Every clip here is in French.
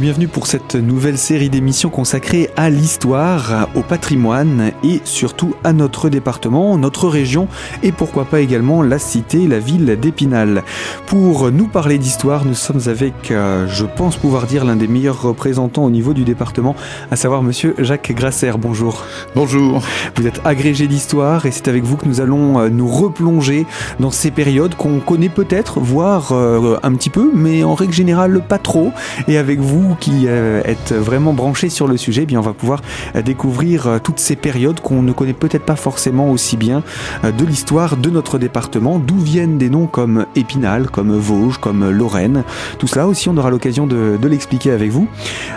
bienvenue pour cette nouvelle série d'émissions consacrée à l'histoire, au patrimoine et surtout à notre département, notre région et pourquoi pas également la cité, la ville d'Épinal. Pour nous parler d'histoire, nous sommes avec, euh, je pense pouvoir dire, l'un des meilleurs représentants au niveau du département, à savoir monsieur Jacques Grasser. Bonjour. Bonjour. Vous êtes agrégé d'histoire et c'est avec vous que nous allons euh, nous replonger dans ces périodes qu'on connaît peut-être, voire euh, un petit peu, mais en règle générale pas trop. Et avec vous, qui euh, êtes vraiment branché sur le sujet, eh bien on va pouvoir euh, découvrir euh, toutes ces périodes qu'on ne connaît peut-être pas forcément aussi bien de l'histoire de notre département, d'où viennent des noms comme Épinal, comme Vosges, comme Lorraine? Tout cela aussi, on aura l'occasion de l'expliquer avec vous.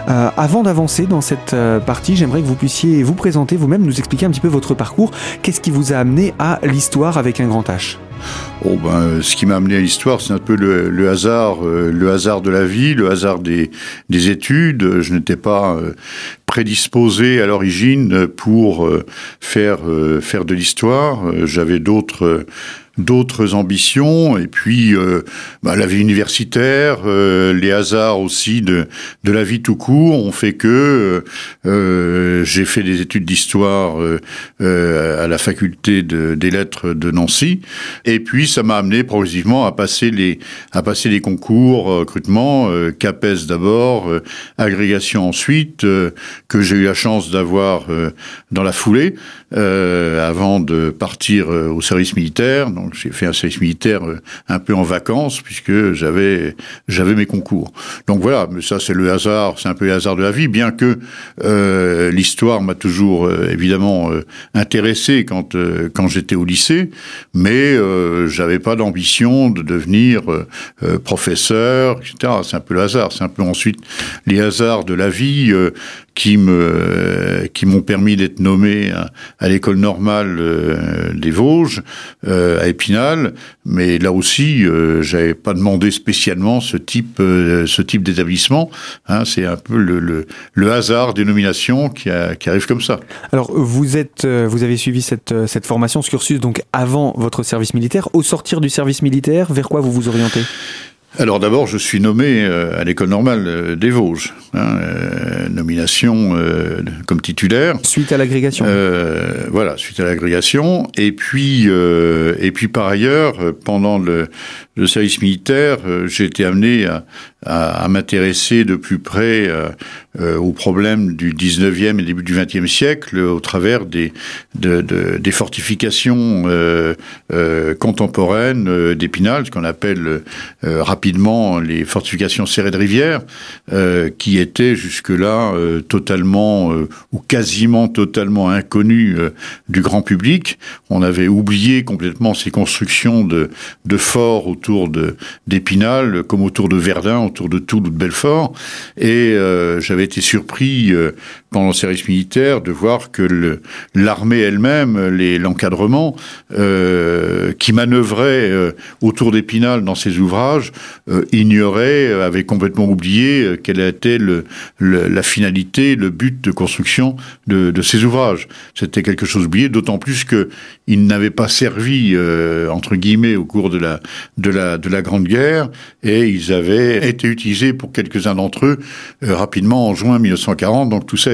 avant d'avancer dans cette partie, j'aimerais que vous puissiez vous présenter vous-même, nous expliquer un petit peu votre parcours. Qu'est-ce qui vous a amené à l'histoire avec un grand H? Oh ben, ce qui m'a amené à l'histoire, c'est un peu le, hasard, euh, le hasard de la vie, le hasard des, des études. Je n'étais pas euh, prédisposé à l'origine pour euh, faire faire de l'histoire. J'avais d'autres d'autres ambitions. Et puis euh, bah, la vie universitaire, euh, les hasards aussi de, de la vie tout court ont fait que euh, j'ai fait des études d'histoire à la faculté de, des lettres de Nancy. Et puis ça m'a amené progressivement à passer les à passer les concours recrutement CAPES d'abord, agrégation ensuite que j'ai eu la chance d'avoir dans la foulée avant de partir au service militaire j'ai fait un service militaire euh, un peu en vacances puisque j'avais j'avais mes concours. Donc voilà, mais ça c'est le hasard, c'est un peu le hasard de la vie, bien que euh, l'histoire m'a toujours euh, évidemment intéressé quand quand j'étais au lycée, mais j'avais pas d'ambition de devenir professeur, etc. C'est un peu le hasard, c'est un peu ensuite les hasards de la vie qui me qui m'ont permis d'être nommé à, l'école normale euh, des Vosges euh, à Épinal. Mais là aussi euh, j'avais pas demandé spécialement ce type euh, ce type d'établissement hein, c'est un peu le, le, le, hasard des nominations qui, a, qui arrive comme ça. Alors vous êtes vous avez suivi cette cette formation ce cursus donc avant votre service militaire. Au sortir du service militaire vers quoi vous vous orientez? Alors d'abord, je suis nommé euh, à l'école normale euh, des Vosges, hein, euh, nomination comme titulaire. Suite à l'agrégation. voilà, suite à l'agrégation. Et puis, et puis par ailleurs, pendant le, le service militaire, j'ai été amené à, à, m'intéresser de plus près euh, aux problèmes du 19e et début du 20e siècle au travers des, de, de, des fortifications euh, euh, contemporaines d'Épinal, ce qu'on appelle rapidement les fortifications serrées de rivière, qui étaient jusque-là totalement ou quasiment totalement inconnues du grand public. On avait oublié complètement ces constructions de, de forts autour d'Épinal, comme autour de Verdun, autour de Toul ou de Belfort, et j'avais été surpris euh, pendant le service militaire de voir que l'armée elle-même, l'encadrement, euh, qui manœuvrait euh, autour d'Épinal dans ses ouvrages, ignorait, avait complètement oublié quelle était la finalité, le but de construction de, ces ouvrages. C'était quelque chose oublié, d'autant plus que il n'avait pas servi entre guillemets au cours de la de la de la Grande Guerre et ils avaient été utilisés pour quelques-uns d'entre eux rapidement en juin 1940, donc tout ça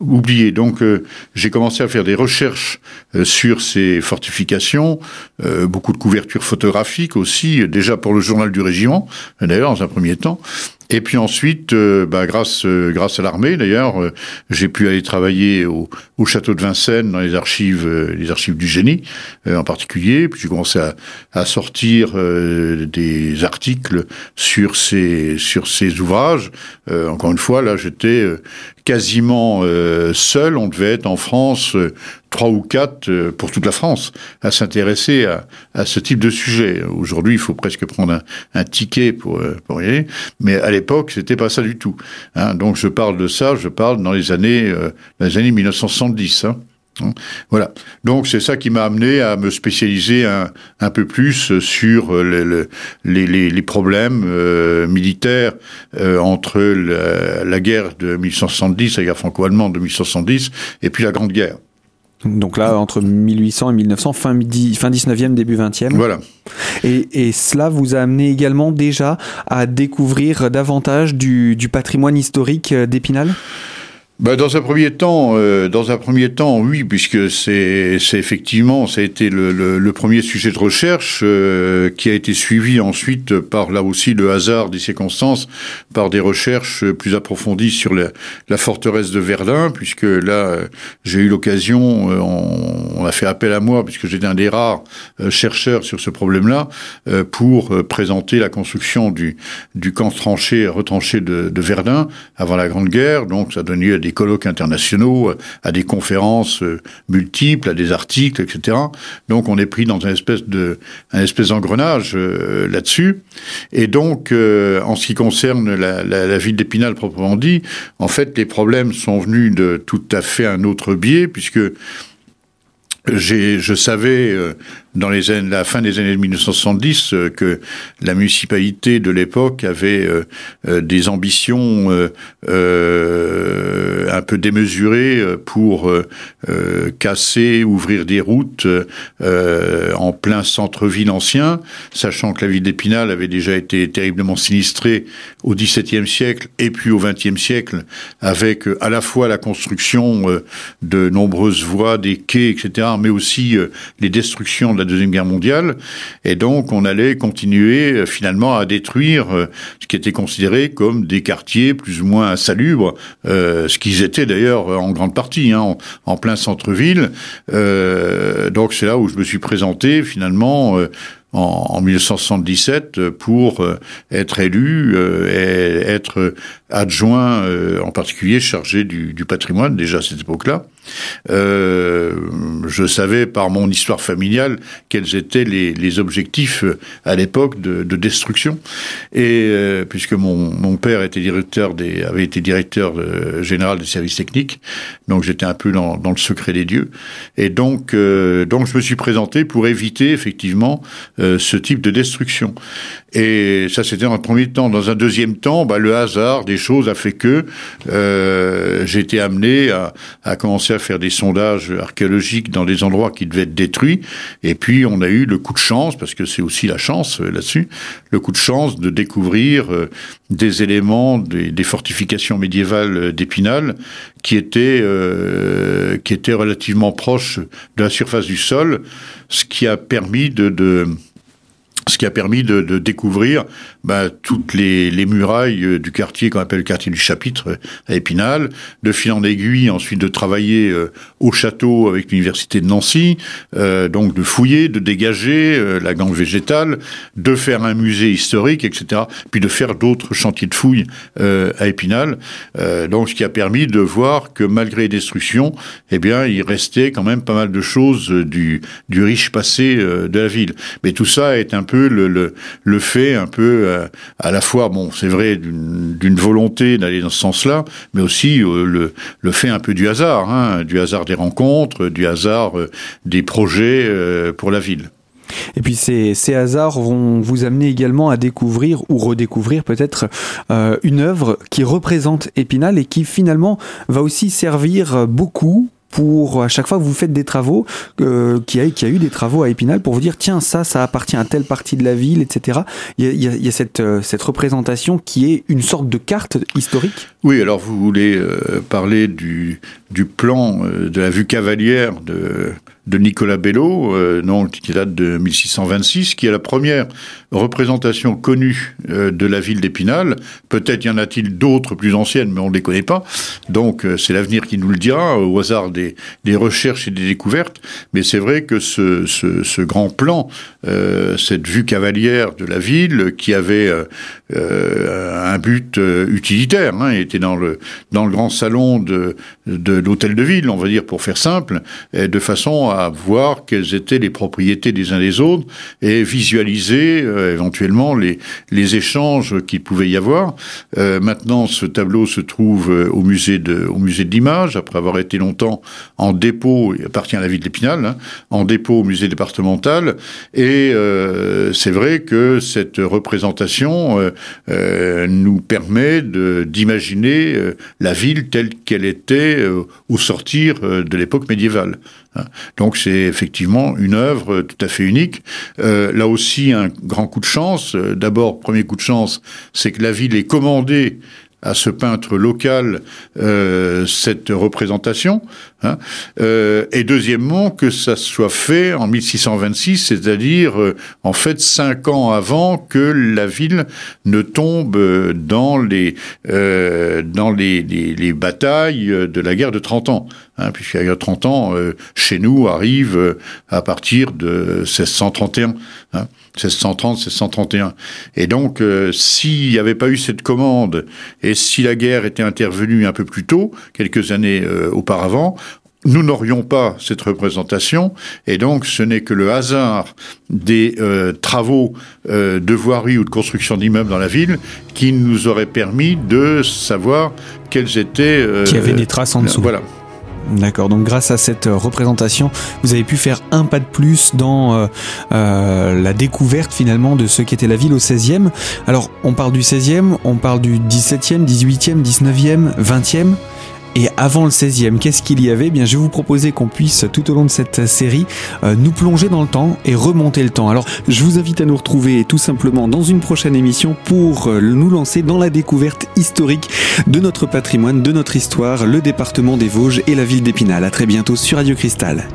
oublié. Donc euh, j'ai commencé à faire des recherches euh, sur ces fortifications, euh, beaucoup de couvertures photographiques aussi, déjà pour le journal du régiment, d'ailleurs dans un premier temps, et puis ensuite, bah, grâce grâce à l'armée d'ailleurs, j'ai pu aller travailler au, au, château de Vincennes dans les archives les archives du génie en particulier. Puis j'ai commencé à, à sortir des articles sur ces sur ces ouvrages. encore une fois, là, j'étais quasiment seul. On devait être en France trois ou quatre euh, pour toute la France à s'intéresser à, à, ce type de sujet. Aujourd'hui, il faut presque prendre un, un ticket pour, euh, pour y aller, mais à l'époque, c'était pas ça du tout. Hein. Donc, je parle de ça, je parle dans les années, euh, les années 1970. Hein. Hein. Voilà. Donc c'est ça qui m'a amené à me spécialiser un, un peu plus sur les, les, les problèmes euh, militaires euh, entre la, la, guerre de 1870, la guerre franco-allemande de 1870, et puis la Grande Guerre. Donc là, entre 1800 et 1900, fin, fin 19e, début 20e. Voilà. Et, et, cela vous a amené également déjà à découvrir davantage du, du patrimoine historique d'Épinal? Bah, dans un premier temps, euh, dans un premier temps, oui, puisque c'est effectivement ça a été le, le, le premier sujet de recherche euh, qui a été suivi ensuite par là aussi le hasard des circonstances, par des recherches plus approfondies sur la, la forteresse de Verdun, puisque là j'ai eu l'occasion, euh, on, on, a fait appel à moi puisque j'étais un des rares euh, chercheurs sur ce problème-là pour présenter la construction du du camp tranché retranché de, de Verdun avant la Grande Guerre, donc ça donné des colloques internationaux, euh, à des conférences euh, multiples, à des articles, etc. Donc on est pris dans un espèce de un espèce d'engrenage euh, là-dessus. Et donc en ce qui concerne la, ville d'Épinal proprement dit, en fait les problèmes sont venus de tout à fait un autre biais puisque je savais dans les années, la fin des années 1970 euh, que la municipalité de l'époque avait des ambitions un peu démesurées pour casser, ouvrir des routes en plein centre-ville ancien, sachant que la ville d'Épinal avait déjà été terriblement sinistrée au XVIIe siècle et puis au XXe siècle, avec à la fois la construction de nombreuses voies, des quais, etc., mais aussi les destructions de la Deuxième Guerre mondiale. Et donc, on allait continuer euh, finalement à détruire euh, ce qui était considéré comme des quartiers plus ou moins insalubres, euh, ce qu'ils étaient d'ailleurs en grande partie, hein, en, plein centre-ville. donc, c'est là où je me suis présenté finalement en, 1977 pour être élu et être adjoint, en particulier chargé du, du patrimoine déjà à cette époque-là. Euh, je savais par mon histoire familiale quels étaient les, objectifs euh, à l'époque de, de, destruction. Et euh, puisque mon, père avait été directeur général des services techniques, donc j'étais un peu dans, le secret des dieux. Et donc, donc je me suis présenté pour éviter effectivement ce type de destruction. Et ça, c'était dans un premier temps. Dans un deuxième temps, bah, le hasard des choses a fait que été amené à, à commencer à faire des sondages archéologiques dans des endroits qui devaient être détruits. Et puis, on a eu le coup de chance, parce que c'est aussi la chance euh, là-dessus, le coup de chance de découvrir euh, des éléments des, fortifications médiévales euh, d'Épinal qui étaient, qui étaient relativement proches de la surface du sol, ce qui a permis de, de ce qui a permis de, de découvrir bah, toutes les, les, murailles euh, du quartier qu'on appelle le quartier du chapitre euh, à Épinal, de fil en aiguille, ensuite de travailler euh, au château avec l'université de Nancy, euh, donc de fouiller, de dégager euh, la gangue végétale, de faire un musée historique, etc., puis de faire d'autres chantiers de fouilles à Épinal. donc ce qui a permis de voir que malgré les destructions, eh bien, il restait quand même pas mal de choses du, du riche passé de la ville. Mais tout ça est un peu le, fait un peu euh, à la fois, bon, c'est vrai, d'une volonté d'aller dans ce sens-là, mais aussi euh, le, fait un peu du hasard, hein, du hasard des rencontres, du hasard euh, des projets pour la ville. Et puis ces, hasards vont vous amener également à découvrir ou redécouvrir peut-être une œuvre qui représente Épinal et qui finalement va aussi servir beaucoup pour à chaque fois que vous faites des travaux, euh, qu'il y, a, a eu des travaux à Épinal pour vous dire tiens ça ça appartient à telle partie de la ville, etc. Il y a, il y a, il y a cette, euh, cette représentation qui est une sorte de carte historique? Oui, alors vous voulez euh, parler du, du plan euh, de la vue cavalière de de Nicolas Bello, euh, non, qui date de 1626, qui est la première représentation connue euh, de la ville d'Épinal. Peut-être y en a-t-il d'autres plus anciennes, mais on ne les connaît pas. Donc c'est l'avenir qui nous le dira, au hasard des, des recherches et des découvertes. Mais c'est vrai que ce, ce, grand plan, cette vue cavalière de la ville, qui avait un but utilitaire, hein, était dans le, dans le grand salon de, de l'hôtel de ville, on va dire pour faire simple, de façon à voir quelles étaient les propriétés des uns des autres et visualiser euh, éventuellement les, les échanges qu'il pouvait y avoir. Euh, maintenant, ce tableau se trouve euh, au musée de, au musée de l'image, après avoir été longtemps en dépôt, il appartient à la ville d'Épinal, hein, en dépôt au musée départemental. Et euh, c'est vrai que cette représentation euh, euh nous permet d'imaginer la ville telle qu'elle était au sortir de l'époque médiévale. Hein. Donc c'est effectivement une œuvre tout à fait unique. là aussi, un grand coup de chance. D'abord, premier coup de chance, c'est que la ville est commandée à ce peintre local euh, cette représentation, hein, euh, et deuxièmement que ça soit fait en 1626, c'est-à-dire euh, en fait cinq ans avant que la ville ne tombe dans les dans les, les, les, batailles de la guerre de 30 ans, hein, puisque la guerre de 30 ans chez nous arrive à partir de 1631. Hein. 1630, 1631. Et donc, euh, s'il n'y avait pas eu cette commande, et si la guerre était intervenue un peu plus tôt, quelques années euh, auparavant, nous n'aurions pas cette représentation, et donc ce n'est que le hasard des euh, travaux de voirie ou de construction d'immeubles dans la ville qui nous aurait permis de savoir quels étaient... Qui avait des traces en dessous. Voilà. D'accord, donc grâce à cette euh, représentation, vous avez pu faire un pas de plus dans euh, euh, la découverte finalement de ce qu'était la ville au 16e. Alors, on parle du 16e, on parle du 17e, 18e, 19e, 20e. Et avant le 16e, qu'est-ce qu'il y avait? Eh Bien, je vais vous proposer qu'on puisse tout au long de cette série euh, nous plonger dans le temps et remonter le temps. Alors, je vous invite à nous retrouver tout simplement dans une prochaine émission pour euh, nous lancer dans la découverte historique de notre patrimoine, de notre histoire, le département des Vosges et la ville d'Épinal. À très bientôt sur Radio Cristal.